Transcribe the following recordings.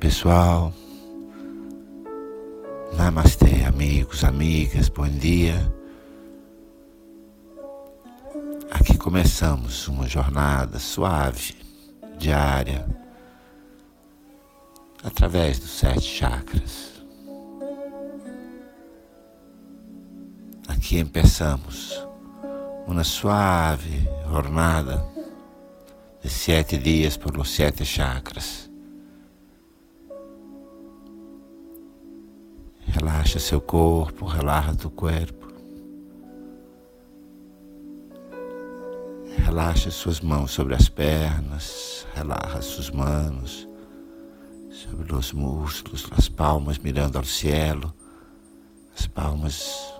Pessoal. Namastê, amigos, amigas, bom dia. Aqui começamos uma jornada suave, diária, através dos sete chakras. Aqui começamos uma suave jornada de sete dias por los sete chakras. Relaxa seu corpo, relaxa tu corpo. Relaxa suas mãos sobre as pernas, relaxa suas mãos sobre os músculos, as palmas mirando ao cielo, as palmas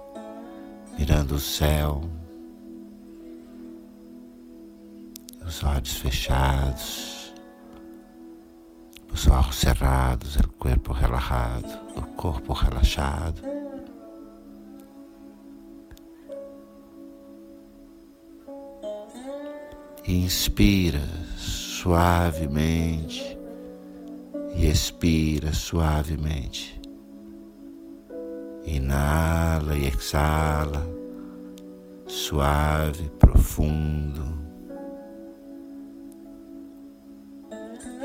mirando o céu, os olhos fechados, os olhos cerrados, o corpo relaxado, o corpo relaxado. Inspira suavemente e expira suavemente. Inala e exala, suave, profundo.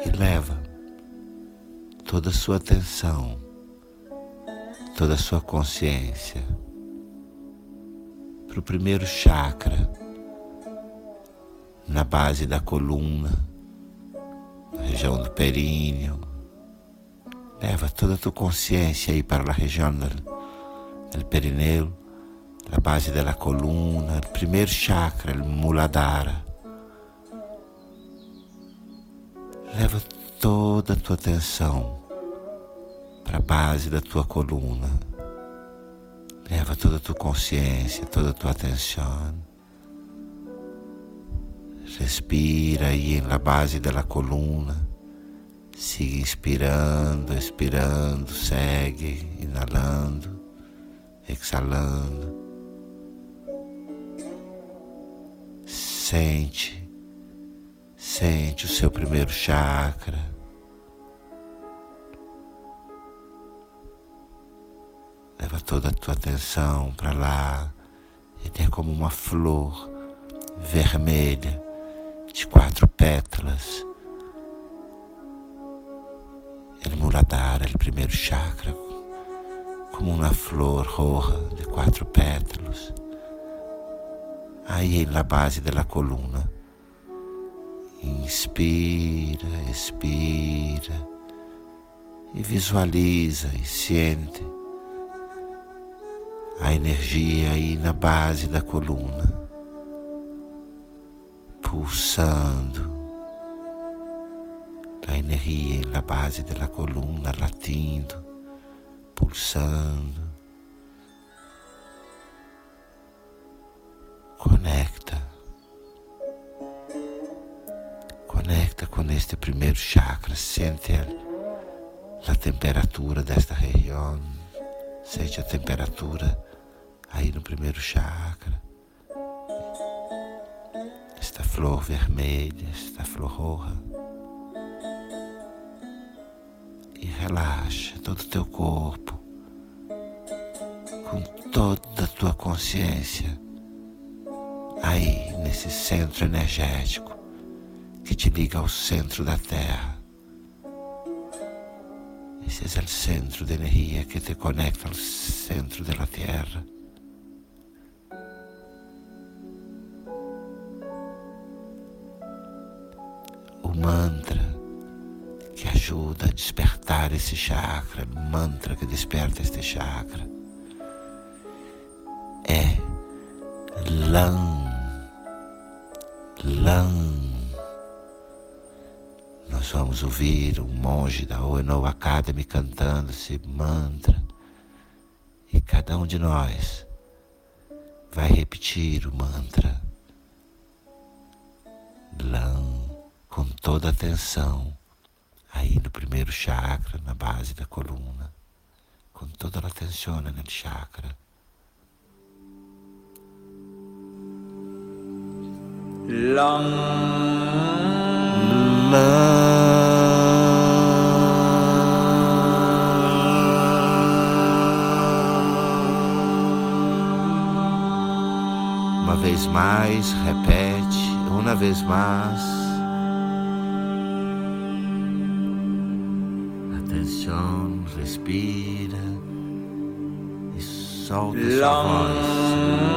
E leva toda a sua atenção, toda a sua consciência para o primeiro chakra, na base da coluna, na região do períneo. Leva toda a tua consciência aí para a região do el perineo, la base della coluna, il primo chakra, il Muladhara. Leva toda a tua atenção para a base da tua coluna. Leva toda a tua consciência, toda a tua atenção. Respira aí na base da coluna. Siga inspirando, expirando, segue, inalando exalando. Sente, sente o seu primeiro chakra. Leva toda a tua atenção para lá. Ele é como uma flor vermelha de quatro pétalas. Ele Muladhara, o primeiro chakra, como uma flor roja de quatro pétalos, aí na base da coluna. Inspira, expira e visualiza e sente a energia aí na base da coluna, pulsando a energia na base da coluna, latindo pulsando. Conecta. Conecta com este primeiro chakra, sente a, temperatura desta região, sente a temperatura aí no primeiro chakra. Esta flor vermelha, esta flor roja. e relaxa todo o teu corpo com toda a tua consciência aí nesse centro energético que te liga ao centro da Terra. Esse é o centro de energia que te conecta ao centro da Terra. O mantra que ajuda a despertar esse chakra, mantra que desperta este chakra. É Lam. Lam. Nós vamos ouvir um monge da Oeno Academy cantando esse mantra. E cada um de nós vai repetir o mantra. toda a atenção aí no primeiro chakra, na base da coluna, quando toda a atenção no chakra. Uma vez mais, repete, uma vez mais. Respira e solta sua voz.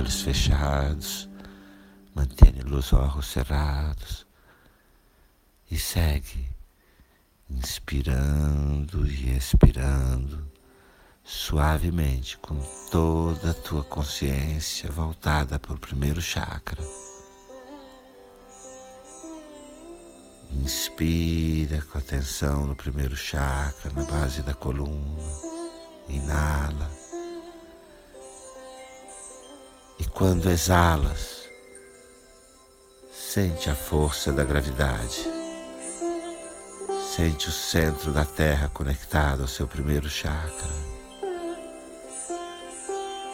Olhos fechados, mantenha os olhos cerrados e segue inspirando e expirando suavemente com toda a tua consciência voltada para o primeiro chakra. Inspira com atenção no primeiro chakra, na base da coluna. Inala. E quando exalas, sente a força da gravidade. Sente o centro da Terra conectado ao seu primeiro chakra.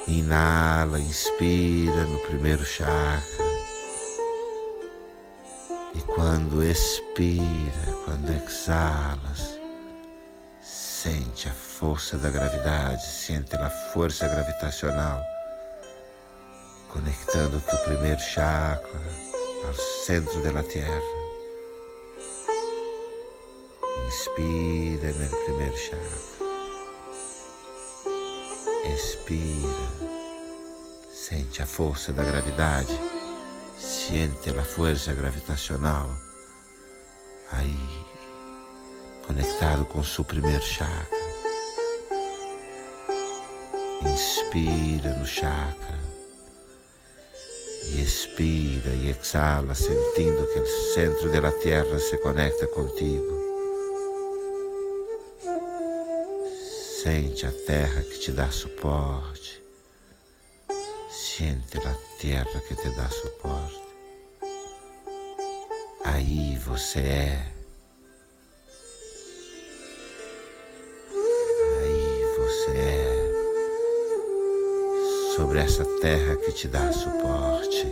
Inala, inspira no primeiro chakra. E quando expira, quando exalas, sente a força da gravidade, sente a força gravitacional conectando o primeiro chakra ao centro da terra. Inspira no primeiro chakra. Expira. Sente a força da gravidade. Sente a força gravitacional. Aí, conectado com o seu primeiro chakra. Inspira no chakra. E expira e exala, sentindo que o centro da terra se conecta contigo. Sente a terra que te dá suporte. Sente a terra que te dá suporte. Aí você é. Sobre essa terra que te dá suporte.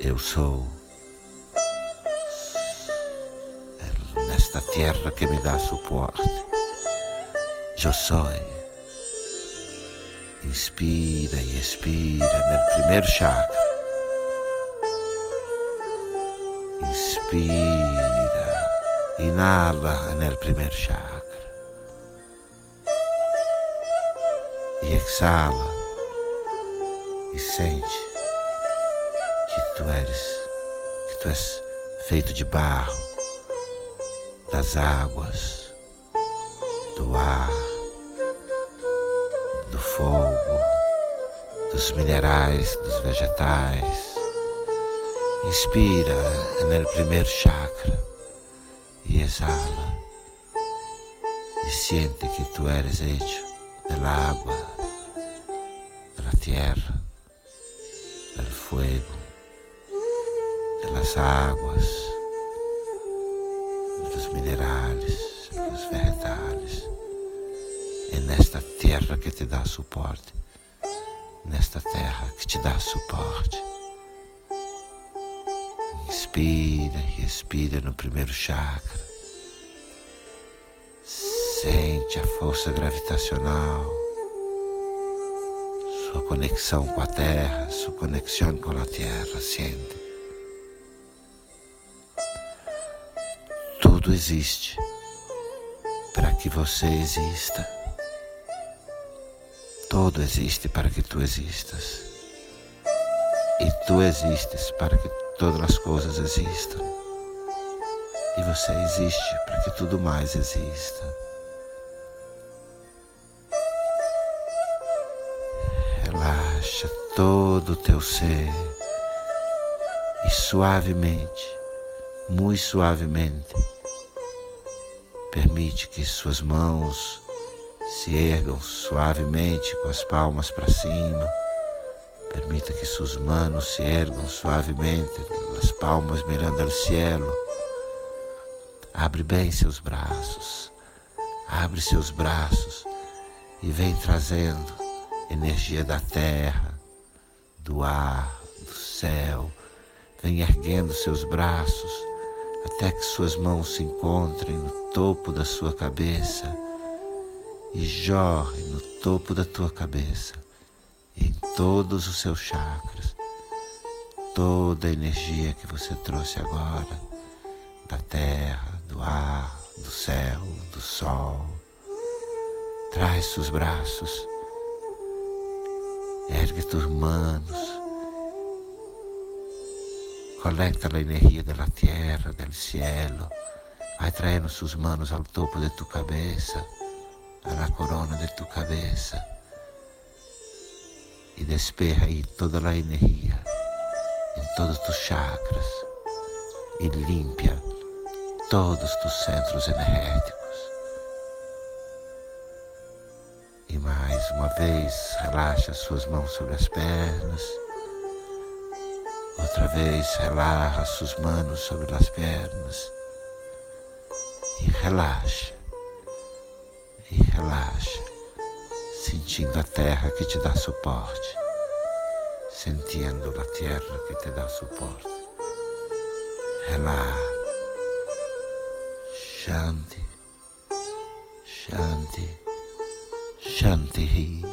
Eu sou. esta tierra que me dá suporte. Eu sou. Inspira e expira no primeiro chakra. Inspira, inala no primeiro chakra. Exala e sente que tu eres, que tu és feito de barro das águas, do ar, do fogo, dos minerais, dos vegetais. Inspira no primeiro chakra e exala. E siente que tu eres hecho da água, terra, do fuego, das águas dos minerais, dos vegetais. É nesta terra que te dá suporte, nesta terra que te dá suporte. Inspira e expira no primeiro chakra. Sente a força gravitacional, sua conexão com a terra, sua conexão com a terra. Sente. tudo existe. para que você exista. Todo existe para que tu existas. E tu existes para que todas as coisas existam. E você existe para que tudo mais exista. Relaxa todo o teu ser e suavemente, muito suavemente, permite que suas mãos se ergam suavemente com as palmas para cima. Permita que suas manos se ergam suavemente, as palmas mirando ao cielo. Abre bem seus braços, abre seus braços e vem trazendo energia da terra, do ar, do céu. Vem erguendo seus braços até que suas mãos se encontrem no topo da sua cabeça e jorre no topo da tua cabeça, em todos os seus chakras, toda a energia que você trouxe agora, da terra, do ar, do céu, do sol. Traz seus braços, ergue tus manos, conecta a energia da terra, do cielo, vai traindo suas manos ao topo de tu cabeça a la corona de tu cabeza. Y despeja ahí toda la energía en todos tus chakras. E limpia todos tus centros energéticos. Mais uma vez, relaxa suas mãos sobre as pernas. Outra vez, relaxa suas manos sobre as pernas. E relaxa e relaxa, sentindo a terra que te dá suporte, sentindo a terra que te dá suporte. Relaxa, Shanti, Shanti, Shanti.